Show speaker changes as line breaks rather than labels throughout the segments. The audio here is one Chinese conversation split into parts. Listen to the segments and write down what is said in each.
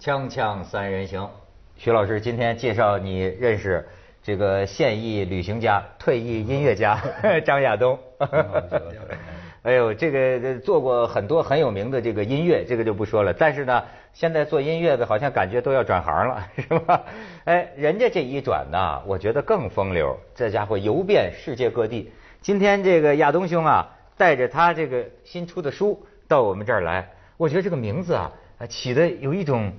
锵锵三人行，徐老师今天介绍你认识这个现役旅行家、退役音乐家 张亚东。哎呦，这个做过很多很有名的这个音乐，这个就不说了。但是呢，现在做音乐的好像感觉都要转行了，是吧？哎，人家这一转呢，我觉得更风流。这家伙游遍世界各地。今天这个亚东兄啊，带着他这个新出的书到我们这儿来，我觉得这个名字啊，起的有一种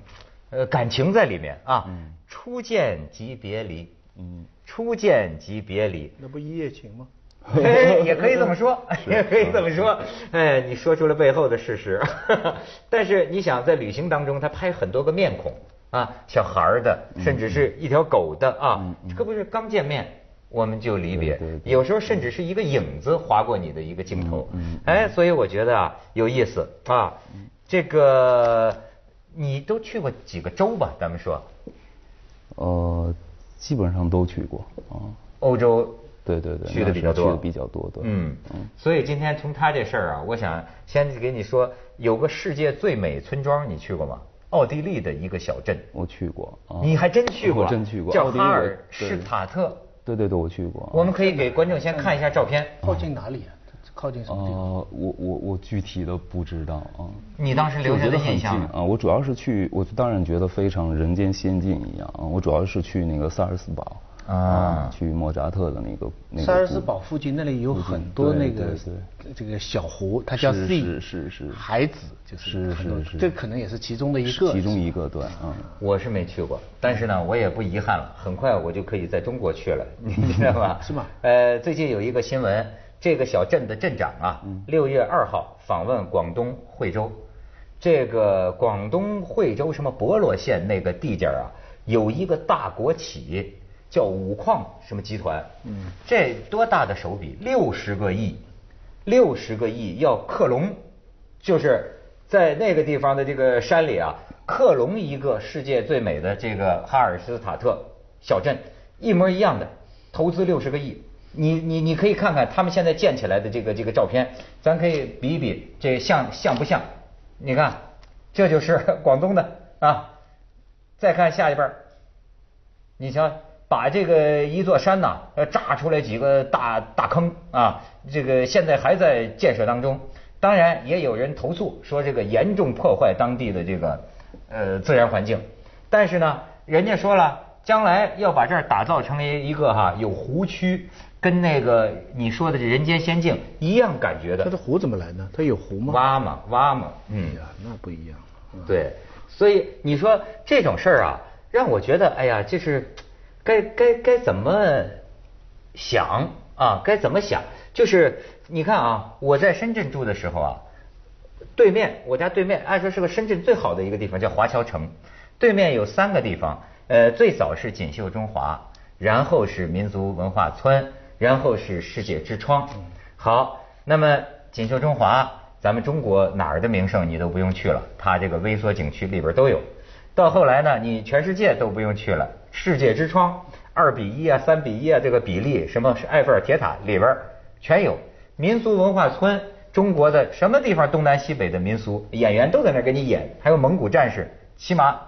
呃感情在里面啊。初见即别离，嗯，初见即别离，
那不一夜情吗？
也可以这么说，也可以这么说。哎，你说出了背后的事实。但是你想，在旅行当中，他拍很多个面孔啊，小孩的，甚至是一条狗的啊，这不是刚见面我们就离别，有时候甚至是一个影子划过你的一个镜头。哎，所以我觉得啊，有意思啊。这个你都去过几个州吧？咱们说。
呃，基本上都去过啊。
欧洲。
对对对，
去的比较多，
去的比较多，对。
嗯嗯。所以今天从他这事儿啊，我想先给你说，有个世界最美村庄，你去过吗？奥地利的一个小镇。
我去过。
你还真去过？
真去过。
叫哈尔施塔特。
对对对，我去过。
我们可以给观众先看一下照片。
靠近哪里啊？靠近什么地方？
我我我具体的不知道啊。
你当时留下的印象
啊？我主要是去，我当然觉得非常人间仙境一样啊。我主要是去那个萨尔斯堡。啊，去莫扎特的那个那个
萨尔斯堡附近那里有很多那个这个小湖，它叫
C，是是是
海子，就是是是，这可能也是其中的一个，
其中一个对，嗯，
我是没去过，但是呢，我也不遗憾了，很快我就可以在中国去了，你知道吧？
是吗？
呃，最近有一个新闻，这个小镇的镇长啊，六月二号访问广东惠州，这个广东惠州什么博罗县那个地界啊，有一个大国企。叫五矿什么集团？嗯，这多大的手笔？六十个亿，六十个亿要克隆，就是在那个地方的这个山里啊，克隆一个世界最美的这个哈尔斯塔特小镇，一模一样的，投资六十个亿。你你你可以看看他们现在建起来的这个这个照片，咱可以比一比，这像像不像？你看，这就是 广东的啊。再看下一辈你瞧。把这个一座山呐，炸出来几个大大坑啊，这个现在还在建设当中。当然，也有人投诉说这个严重破坏当地的这个呃自然环境。但是呢，人家说了，将来要把这儿打造成为一个哈有湖区，跟那个你说的这人间仙境一样感觉的。
它的湖怎么来呢？它有湖吗？
挖嘛，挖嘛。
嗯呀，那不一样。
对，所以你说这种事儿啊，让我觉得，哎呀，这是。该该该怎么想啊？该怎么想？就是你看啊，我在深圳住的时候啊，对面我家对面按说是个深圳最好的一个地方，叫华侨城。对面有三个地方，呃，最早是锦绣中华，然后是民族文化村，然后是世界之窗。好，那么锦绣中华，咱们中国哪儿的名胜你都不用去了，它这个微缩景区里边都有。到后来呢，你全世界都不用去了。世界之窗，二比一啊，三比一啊，这个比例，什么是埃菲尔铁塔里边全有。民俗文化村，中国的什么地方东南西北的民俗演员都在那给你演，还有蒙古战士骑马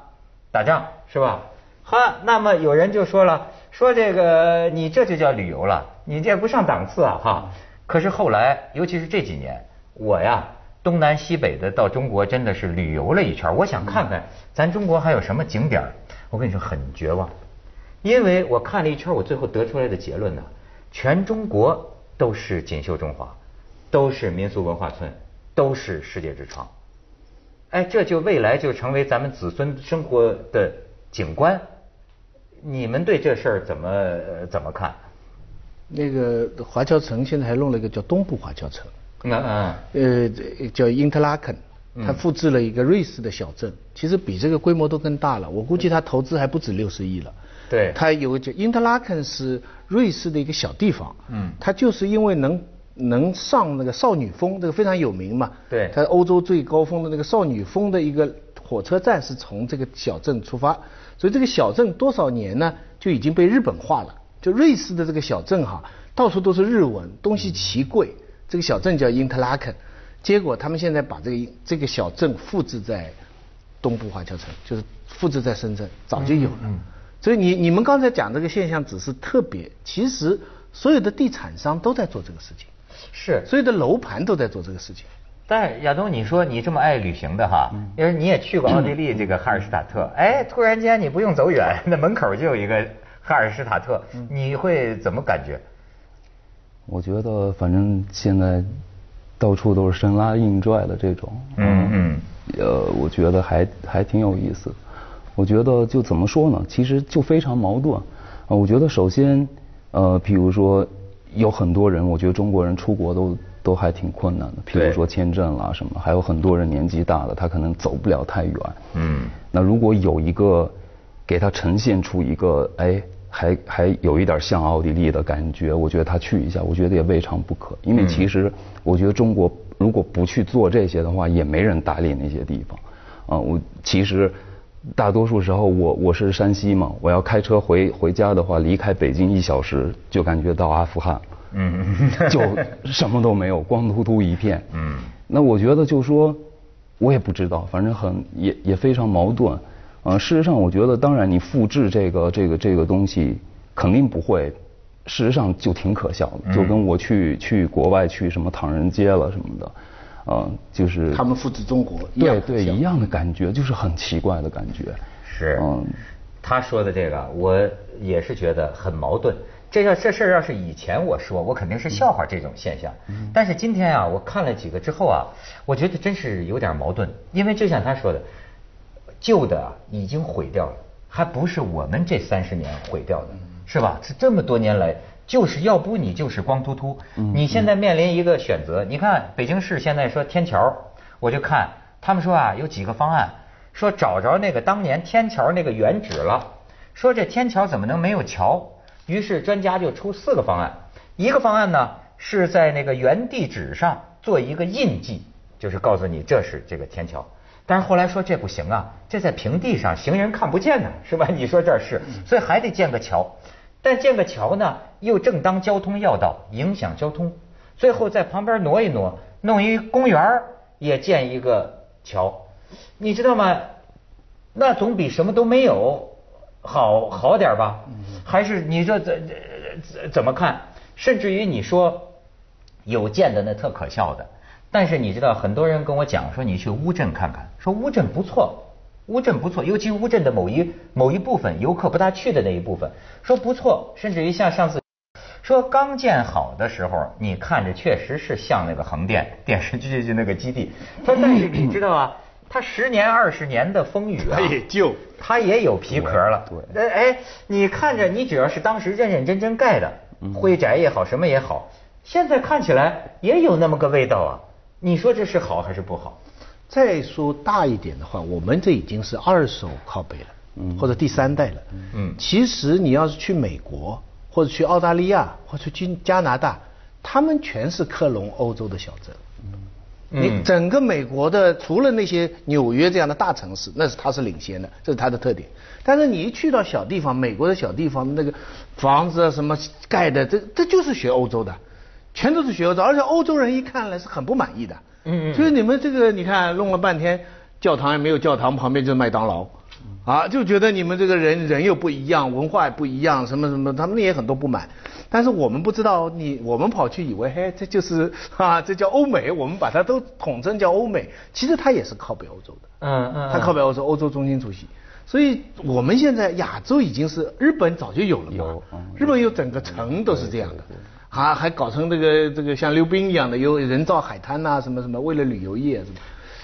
打仗，是吧？好，那么有人就说了，说这个你这就叫旅游了，你这不上档次啊哈。可是后来，尤其是这几年，我呀东南西北的到中国真的是旅游了一圈，我想看看咱中国还有什么景点。我跟你说很绝望，因为我看了一圈，我最后得出来的结论呢，全中国都是锦绣中华，都是民俗文化村，都是世界之窗。哎，这就未来就成为咱们子孙生活的景观。你们对这事儿怎么怎么看？
那个华侨城现在还弄了一个叫东部华侨城，
嗯嗯，
呃，叫因特拉肯。他复制了一个瑞士的小镇，其实比这个规模都更大了。我估计他投资还不止六十亿了。
对。
他有个叫因特拉肯是瑞士的一个小地方。嗯。他就是因为能能上那个少女峰，这个非常有名嘛。
对。
它欧洲最高峰的那个少女峰的一个火车站是从这个小镇出发，所以这个小镇多少年呢就已经被日本化了。就瑞士的这个小镇哈，到处都是日文，东西奇贵。这个小镇叫因特拉肯。结果他们现在把这个这个小镇复制在东部华侨城，就是复制在深圳，早就有了。所以你你们刚才讲这个现象只是特别，其实所有的地产商都在做这个事情，
是
所有的楼盘都在做这个事情。
但是亚东，你说你这么爱旅行的哈，因为你也去过奥地利这个哈尔施塔特，哎，突然间你不用走远，那门口就有一个哈尔施塔特，你会怎么感觉？
我觉得反正现在到处都是生拉硬拽的这种，嗯嗯，呃，我觉得还还挺有意思。我觉得就怎么说呢？其实就非常矛盾。啊，我觉得首先，呃，比如说有很多人，我觉得中国人出国都都还挺困难的。譬如说签证啦什么，还有很多人年纪大了，他可能走不了太远。嗯。那如果有一个给他呈现出一个，哎，还还有一点像奥地利的感觉，我觉得他去一下，我觉得也未尝不可。因为其实我觉得中国如果不去做这些的话，也没人打理那些地方。啊，我其实。大多数时候，我我是山西嘛，我要开车回回家的话，离开北京一小时就感觉到阿富汗，嗯，就什么都没有，光秃秃一片。嗯，那我觉得就说，我也不知道，反正很也也非常矛盾。呃，事实上，我觉得当然你复制这个这个这个东西肯定不会，事实上就挺可笑的，就跟我去去国外去什么唐人街了什么的。嗯，就是
他们复制中国，
对对，一样的感觉，就是很奇怪的感觉。
是，嗯，他说的这个，我也是觉得很矛盾。这要这事儿要是以前我说，我肯定是笑话这种现象。但是今天啊，我看了几个之后啊，我觉得真是有点矛盾。因为就像他说的，旧的已经毁掉了，还不是我们这三十年毁掉的，是吧？是这么多年来。就是要不你就是光秃秃，你现在面临一个选择。你看北京市现在说天桥，我就看他们说啊有几个方案，说找着那个当年天桥那个原址了，说这天桥怎么能没有桥？于是专家就出四个方案，一个方案呢是在那个原地址上做一个印记，就是告诉你这是这个天桥。但是后来说这不行啊，这在平地上行人看不见呢，是吧？你说这是，所以还得建个桥。但建个桥呢，又正当交通要道，影响交通。最后在旁边挪一挪，弄一公园也建一个桥，你知道吗？那总比什么都没有好好点吧？还是你说怎怎怎么看？甚至于你说有建的那特可笑的，但是你知道很多人跟我讲说，你去乌镇看看，说乌镇不错。乌镇不错，尤其乌镇的某一某一部分游客不大去的那一部分，说不错，甚至于像上次说刚建好的时候，你看着确实是像那个横店电视剧就那个基地。说但是你知道啊，它十年二十年的风雨啊，
它也旧，
它也有皮壳了。对，哎，你看着你只要是当时认认真真盖的，灰宅也好，什么也好，现在看起来也有那么个味道啊。你说这是好还是不好？
再说大一点的话，我们这已经是二手靠背了，或者第三代了。嗯，其实你要是去美国，或者去澳大利亚，或者去加拿大，他们全是克隆欧洲的小镇。嗯，你整个美国的，除了那些纽约这样的大城市，那是它是领先的，这是它的特点。但是你一去到小地方，美国的小地方，那个房子啊什么盖的，这这就是学欧洲的，全都是学欧洲，而且欧洲人一看来是很不满意的。嗯，所以你们这个，你看弄了半天，教堂也没有，教堂旁边就是麦当劳，啊，就觉得你们这个人人又不一样，文化也不一样，什么什么，他们也很多不满。但是我们不知道，你我们跑去以为，嘿，这就是 啊，这叫欧美，我们把它都统称叫欧美，其实它也是靠北欧洲的。嗯嗯，它靠北欧洲，欧洲中心主席。所以我们现在亚洲已经是日本早就有了嘛，日本有整个城都是这样的。还还搞成这个这个像溜冰一样的，有人造海滩呐，什么什么，为了旅游业。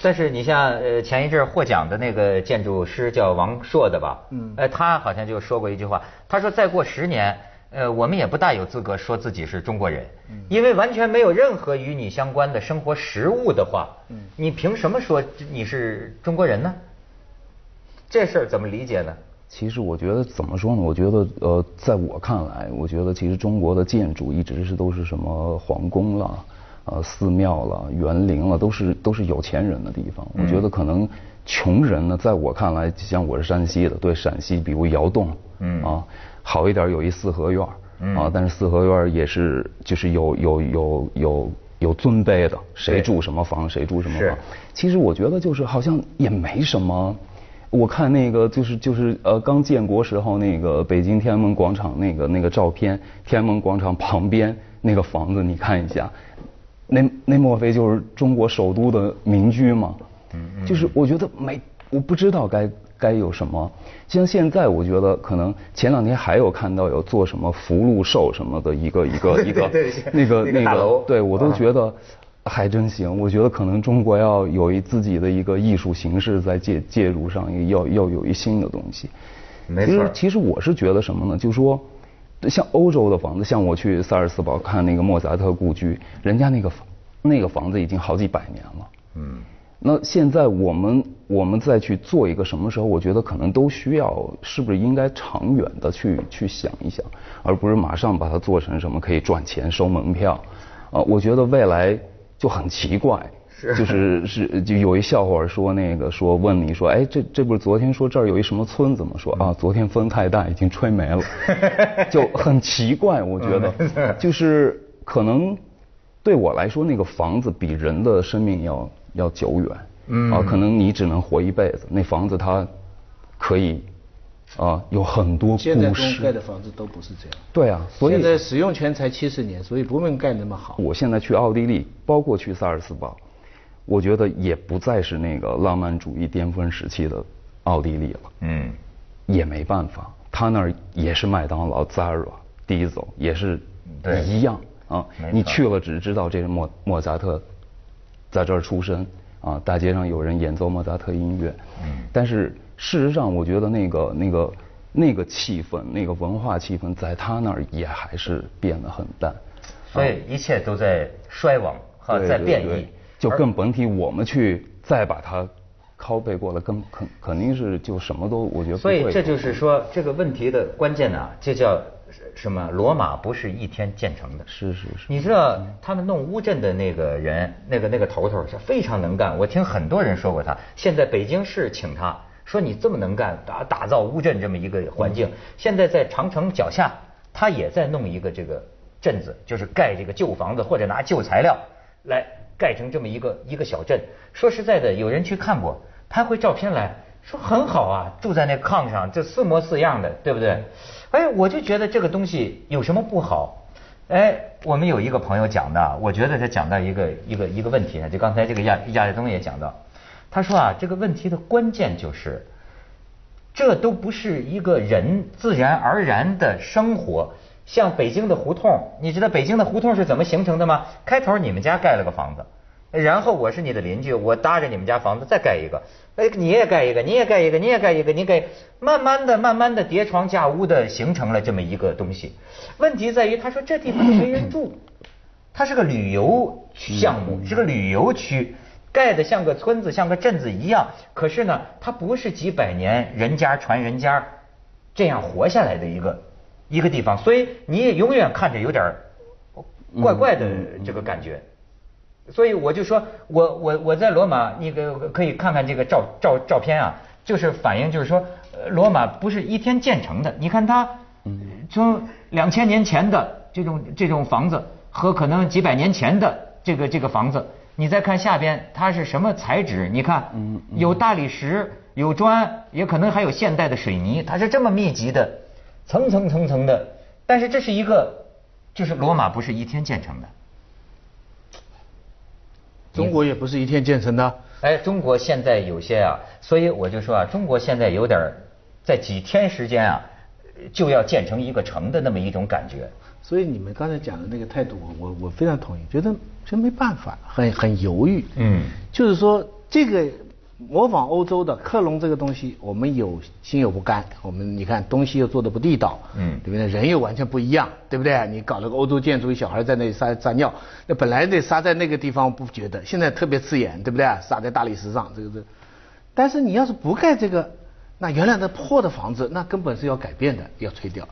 但是你像呃前一阵获奖的那个建筑师叫王硕的吧？嗯。呃，他好像就说过一句话，他说再过十年，呃，我们也不大有资格说自己是中国人，因为完全没有任何与你相关的生活实物的话，你凭什么说你是中国人呢？这事儿怎么理解呢？
其实我觉得怎么说呢？我觉得呃，在我看来，我觉得其实中国的建筑一直是都是什么皇宫了、呃寺庙了、园林了，都是都是有钱人的地方。我觉得可能穷人呢，在我看来，像我是山西的，对陕西，比如窑洞，嗯啊，好一点有一四合院，啊，但是四合院也是就是有有有有有尊卑的，谁住什么房，谁住什么房。其实我觉得就是好像也没什么。我看那个就是就是呃刚建国时候那个北京天安门广场那个那个照片，天安门广场旁边那个房子，你看一下，那那莫非就是中国首都的民居吗？嗯就是我觉得没，我不知道该该有什么。像现在我觉得可能前两天还有看到有做什么福禄寿什么的一个一个 一个那个那个，对我都觉得。还真行，我觉得可能中国要有一自己的一个艺术形式在介介入上，要要有一新的东西。
没
错。其实其实我是觉得什么呢？就说像欧洲的房子，像我去萨尔斯堡看那个莫扎特故居，人家那个房那个房子已经好几百年了。嗯。那现在我们我们再去做一个什么时候？我觉得可能都需要，是不是应该长远的去去想一想，而不是马上把它做成什么可以赚钱收门票。啊，我觉得未来。就很奇怪，就是是就有一笑话说那个说问你说哎这这不是昨天说这儿有一什么村子吗？说啊昨天风太大已经吹没了，就很奇怪我觉得 就是可能对我来说那个房子比人的生命要要久远嗯啊可能你只能活一辈子那房子它可以。啊，有很多故事。
现在盖的房子都不是这样。
对啊，所以
现在使用权才七十年，所以不用盖那么好。
我现在去奥地利，包括去萨尔茨堡，我觉得也不再是那个浪漫主义巅峰时期的奥地利了。嗯。也没办法，他那儿也是麦当劳、Zara、Diesel，也是一样啊。你去了只知道这是莫莫扎特在这儿出生啊，大街上有人演奏莫扎特音乐。嗯。但是。事实上，我觉得那个、那个、那个气氛，那个文化气氛，在他那儿也还是变得很淡。
所以一切都在衰亡和在变异。
就更甭提我们去再把它拷贝过来，更肯肯定是就什么都我觉得。
所以这就是说这个问题的关键呢，这叫什么？罗马不是一天建成的。
是是是。
你知道他们弄乌镇的那个人，那个那个头头是非常能干。我听很多人说过他。现在北京市请他。说你这么能干，打打造乌镇这么一个环境，现在在长城脚下，他也在弄一个这个镇子，就是盖这个旧房子或者拿旧材料来盖成这么一个一个小镇。说实在的，有人去看过，拍回照片来说很好啊，住在那炕上，这四模四样的，对不对？哎，我就觉得这个东西有什么不好？哎，我们有一个朋友讲的，我觉得他讲到一个一个一个问题呢，就刚才这个亚亚立东也讲到。他说啊，这个问题的关键就是，这都不是一个人自然而然的生活。像北京的胡同，你知道北京的胡同是怎么形成的吗？开头你们家盖了个房子，然后我是你的邻居，我搭着你们家房子再盖一个，哎，你也盖一个，你也盖一个，你也盖一个，你盖，慢慢的、慢慢的叠床架屋的形成了这么一个东西。问题在于，他说这地方没人住，它是个旅游项目，是个旅游区。盖的像个村子，像个镇子一样，可是呢，它不是几百年人家传人家这样活下来的一个一个地方，所以你也永远看着有点怪怪的这个感觉。所以我就说，我我我在罗马，你个可以看看这个照照照片啊，就是反映就是说，罗马不是一天建成的。你看它，从两千年前的这种这种房子和可能几百年前的这个这个房子。你再看下边，它是什么材质？你看，有大理石，有砖，也可能还有现代的水泥。它是这么密集的，层层层层的。但是这是一个，就是罗马不是一天建成的，
中国也不是一天建成的。
哎，中国现在有些啊，所以我就说啊，中国现在有点在几天时间啊，就要建成一个城的那么一种感觉。
所以你们刚才讲的那个态度，我我我非常同意，觉得这没办法，很很犹豫。嗯，就是说这个模仿欧洲的克隆这个东西，我们有心有不甘。我们你看东西又做的不地道，嗯，对不对？人又完全不一样，对不对？你搞了个欧洲建筑，小孩在那里撒撒尿，那本来得撒在那个地方不觉得，现在特别刺眼，对不对？撒在大理石上，这个这，但是你要是不盖这个，那原来的破的房子，那根本是要改变的，要吹掉。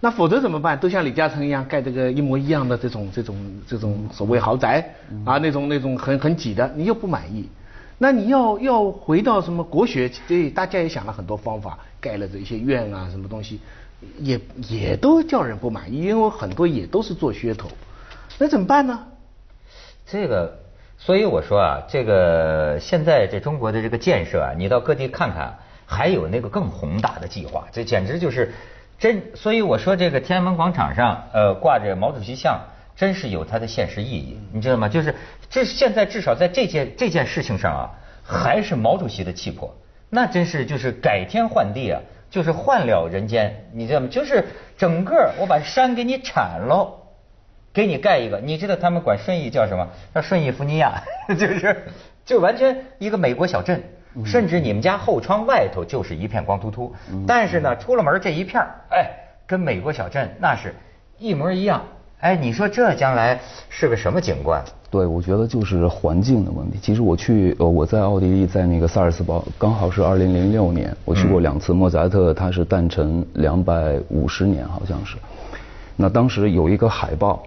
那否则怎么办？都像李嘉诚一样盖这个一模一样的这种这种这种所谓豪宅啊，那种那种很很挤的，你又不满意。那你要要回到什么国学？对，大家也想了很多方法，盖了这些院啊，什么东西，也也都叫人不满意，因为很多也都是做噱头。那怎么办呢？
这个，所以我说啊，这个现在这中国的这个建设啊，你到各地看看，还有那个更宏大的计划，这简直就是真。所以我说这个天安门广场上呃挂着毛主席像，真是有它的现实意义，你知道吗？就是这现在至少在这件这件事情上啊，还是毛主席的气魄，那真是就是改天换地啊，就是换了人间，你知道吗？就是整个我把山给你铲喽。给你盖一个，你知道他们管顺义叫什么？叫顺义福尼亚，就是就完全一个美国小镇，甚至你们家后窗外头就是一片光秃秃，但是呢，出了门这一片哎，跟美国小镇那是一模一样。哎，你说这将来是个什么景观？
对，我觉得就是环境的问题。其实我去呃，我在奥地利，在那个萨尔茨堡，刚好是二零零六年，我去过两次。莫扎特他是诞辰两百五十年，好像是。那当时有一个海报。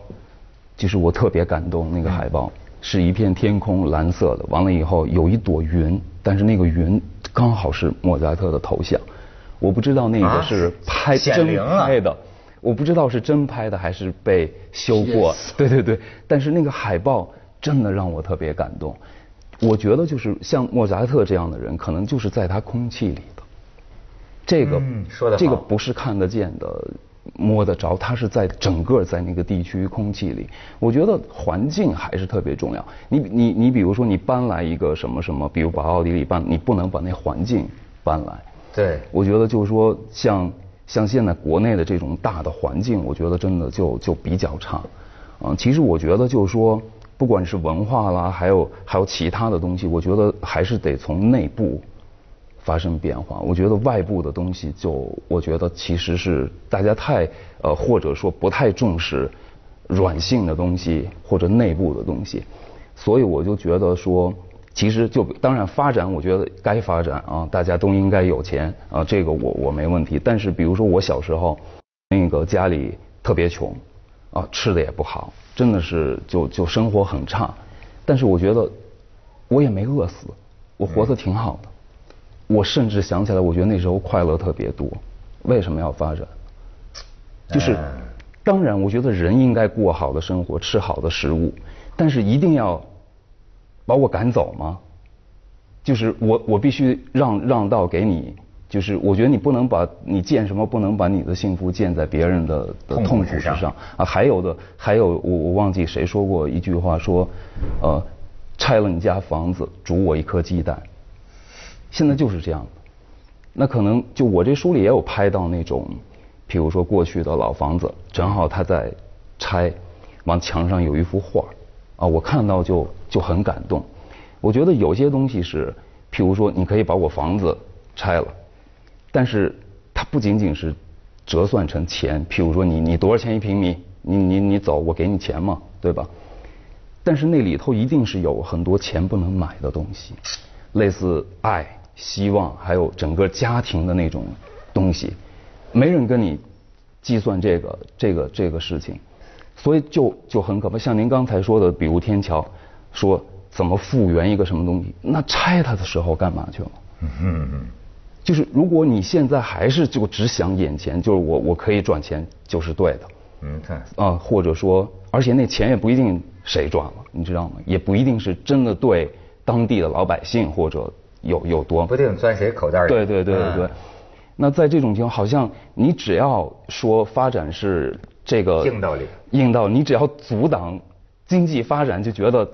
就是我特别感动，那个海报是一片天空蓝色的，完了以后有一朵云，但是那个云刚好是莫扎特的头像，我不知道那个是拍真拍的，我不知道是真拍的还是被修过，对对对，但是那个海报真的让我特别感动，我觉得就是像莫扎特这样的人，可能就是在他空气里的，这个这个不是看得见的。摸得着，他是在整个在那个地区空气里。我觉得环境还是特别重要。你你你，比如说你搬来一个什么什么，比如把奥地利搬，你不能把那环境搬来。
对。
我觉得就是说，像像现在国内的这种大的环境，我觉得真的就就比较差。嗯，其实我觉得就是说，不管是文化啦，还有还有其他的东西，我觉得还是得从内部。发生变化，我觉得外部的东西就，我觉得其实是大家太呃或者说不太重视软性的东西或者内部的东西，所以我就觉得说，其实就当然发展，我觉得该发展啊，大家都应该有钱啊，这个我我没问题。但是比如说我小时候那个家里特别穷啊，吃的也不好，真的是就就生活很差，但是我觉得我也没饿死，我活得挺好的。我甚至想起来，我觉得那时候快乐特别多。为什么要发展？就是，当然，我觉得人应该过好的生活，吃好的食物，但是一定要把我赶走吗？就是我我必须让让道给你，就是我觉得你不能把你建什么，不能把你的幸福建在别人的的痛苦之上啊。还有的，还有我我忘记谁说过一句话，说呃，拆了你家房子，煮我一颗鸡蛋。现在就是这样的，那可能就我这书里也有拍到那种，譬如说过去的老房子，正好他在拆，往墙上有一幅画，啊，我看到就就很感动。我觉得有些东西是，譬如说你可以把我房子拆了，但是它不仅仅是折算成钱，譬如说你你多少钱一平米，你你你走我给你钱嘛，对吧？但是那里头一定是有很多钱不能买的东西，类似爱。希望还有整个家庭的那种东西，没人跟你计算这个这个这个事情，所以就就很可怕。像您刚才说的，比如天桥，说怎么复原一个什么东西，那拆它的时候干嘛去了？嗯嗯。就是如果你现在还是就只想眼前，就是我我可以赚钱就是对的。嗯，看啊，或者说，而且那钱也不一定谁赚了，你知道吗？也不一定是真的对当地的老百姓或者。有有多
不定钻谁口袋里？
对对对对对。那在这种情况，好像你只要说发展是这个
硬道理，
硬道理，你只要阻挡经济发展，就觉得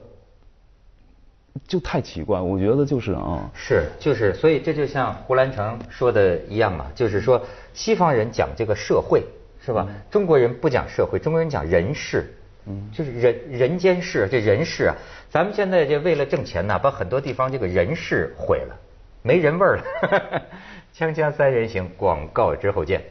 就太奇怪。我觉得就是啊，
是就是，所以这就像胡兰成说的一样嘛，就是说西方人讲这个社会是吧？中国人不讲社会，中国人讲人事。嗯，就是人人间事，这人事啊，咱们现在这为了挣钱呢，把很多地方这个人事毁了，没人味儿了。锵锵三人行，广告之后见。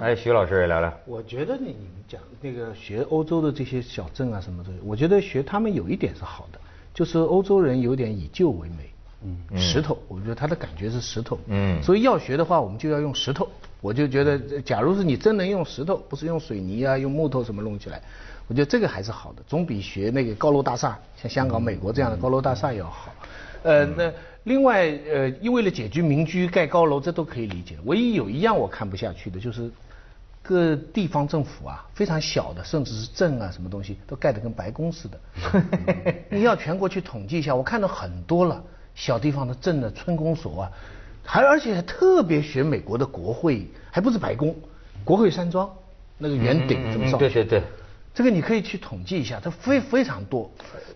哎，徐老师也聊聊。
我觉得你你们讲那个学欧洲的这些小镇啊什么东西，我觉得学他们有一点是好的，就是欧洲人有点以旧为美。嗯。石头，我觉得他的感觉是石头。嗯。所以要学的话，我们就要用石头。我就觉得，假如是你真能用石头，不是用水泥啊，用木头什么弄起来。我觉得这个还是好的，总比学那个高楼大厦，像香港、美国这样的高楼大厦要好。呃，那另外，呃，因为了解决民居盖高楼，这都可以理解。唯一有一样我看不下去的，就是各地方政府啊，非常小的，甚至是镇啊，什么东西都盖得跟白宫似的。你要全国去统计一下，我看到很多了，小地方的镇的村公所啊，还而且还特别学美国的国会，还不是白宫，国会山庄那个圆顶怎么造。
对对对。
这个你可以去统计一下，它非非常多。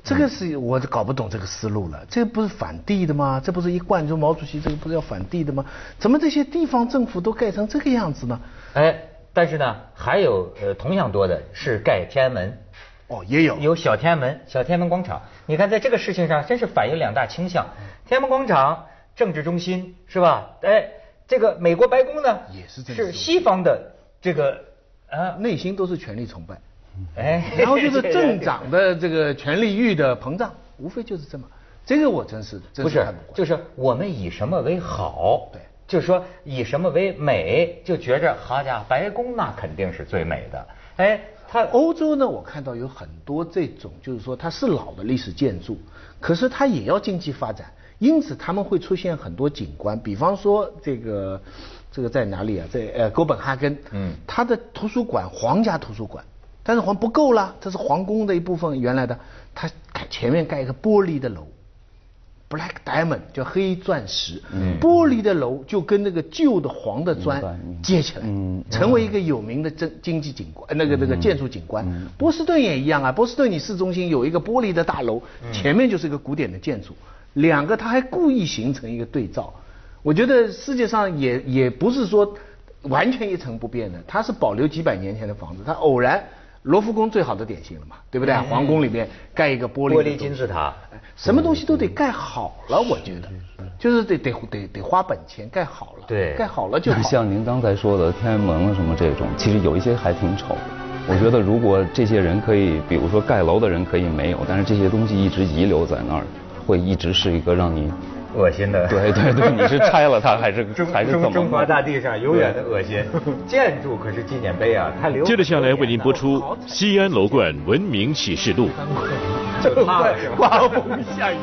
这个是我搞不懂这个思路了。这不是反帝的吗？这不是一贯就毛主席这个不是要反帝的吗？怎么这些地方政府都盖成这个样子呢？
哎，但是呢，还有呃同样多的是盖天安门。
哦，也有
有小天安门、小天安门广场。你看，在这个事情上，真是反映两大倾向。天安门广场政治中心是吧？哎，这个美国白宫呢，
也是
是西方的这个
啊，内心都是权力崇拜。哎，然后就是 政长的这个权力欲的膨胀，无非就是这么。这个我真是
不是，就是我们以什么为好？
对，
就是说以什么为美，就觉着好家伙，白宫那肯定是最美的。哎，
它欧洲呢，我看到有很多这种，就是说它是老的历史建筑，可是它也要经济发展，因此他们会出现很多景观，比方说这个这个在哪里啊？在呃哥本哈根，嗯，它的图书馆，皇家图书馆。但是还不够了，这是皇宫的一部分，原来的，它前面盖一个玻璃的楼，Black Diamond 叫黑钻石，玻璃的楼就跟那个旧的黄的砖接起来，成为一个有名的经经济景观，那个那个建筑景观。波士顿也一样啊，波士顿你市中心有一个玻璃的大楼，前面就是一个古典的建筑，两个它还故意形成一个对照。我觉得世界上也也不是说完全一成不变的，它是保留几百年前的房子，它偶然。罗浮宫最好的典型了嘛，对不对？皇宫里面盖一个玻璃
玻璃金字塔，
什么东西都得盖好了，我觉得，就是得得得得花本钱盖好了，
对，
盖好了就好。
像您刚才说的天安门啊什么这种，其实有一些还挺丑。我觉得如果这些人可以，比如说盖楼的人可以没有，但是这些东西一直遗留在那儿，会一直是一个让你。
恶心的，
对对对，你是拆了它还是还是怎么？
中华大地上永远的恶心。建筑可是纪念碑啊，它留。
接着下来为您播出《西安楼冠文明启示录》。
就怕刮风下雨。